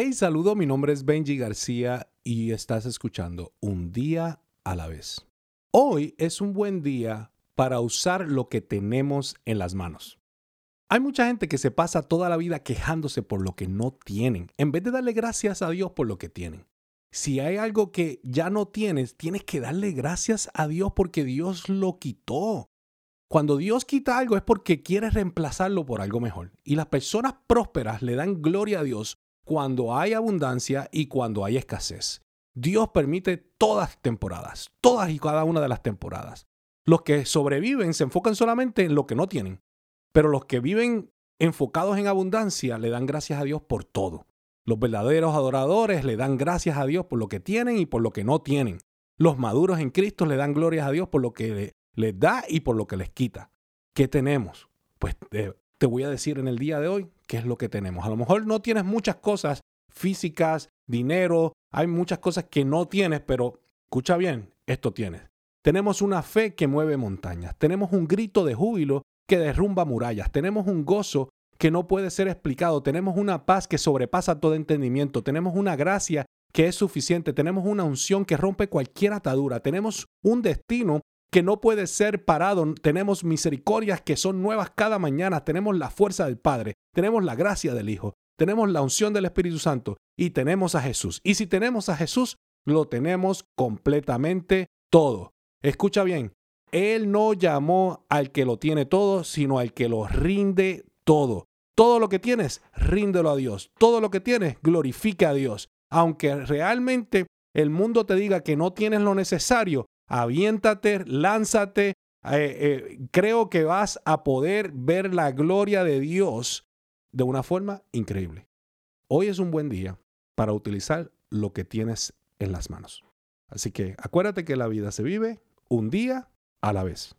Hey, saludo, mi nombre es Benji García y estás escuchando Un día a la vez. Hoy es un buen día para usar lo que tenemos en las manos. Hay mucha gente que se pasa toda la vida quejándose por lo que no tienen, en vez de darle gracias a Dios por lo que tienen. Si hay algo que ya no tienes, tienes que darle gracias a Dios porque Dios lo quitó. Cuando Dios quita algo es porque quiere reemplazarlo por algo mejor. Y las personas prósperas le dan gloria a Dios cuando hay abundancia y cuando hay escasez. Dios permite todas temporadas, todas y cada una de las temporadas. Los que sobreviven se enfocan solamente en lo que no tienen, pero los que viven enfocados en abundancia le dan gracias a Dios por todo. Los verdaderos adoradores le dan gracias a Dios por lo que tienen y por lo que no tienen. Los maduros en Cristo le dan glorias a Dios por lo que les da y por lo que les quita. ¿Qué tenemos? Pues te, te voy a decir en el día de hoy qué es lo que tenemos. A lo mejor no tienes muchas cosas físicas, dinero, hay muchas cosas que no tienes, pero escucha bien, esto tienes. Tenemos una fe que mueve montañas, tenemos un grito de júbilo que derrumba murallas, tenemos un gozo que no puede ser explicado. Tenemos una paz que sobrepasa todo entendimiento. Tenemos una gracia que es suficiente. Tenemos una unción que rompe cualquier atadura. Tenemos un destino que no puede ser parado. Tenemos misericordias que son nuevas cada mañana. Tenemos la fuerza del Padre. Tenemos la gracia del Hijo. Tenemos la unción del Espíritu Santo. Y tenemos a Jesús. Y si tenemos a Jesús, lo tenemos completamente todo. Escucha bien. Él no llamó al que lo tiene todo, sino al que lo rinde todo. Todo lo que tienes, ríndelo a Dios. Todo lo que tienes, glorifica a Dios. Aunque realmente el mundo te diga que no tienes lo necesario, aviéntate, lánzate. Eh, eh, creo que vas a poder ver la gloria de Dios de una forma increíble. Hoy es un buen día para utilizar lo que tienes en las manos. Así que acuérdate que la vida se vive un día a la vez.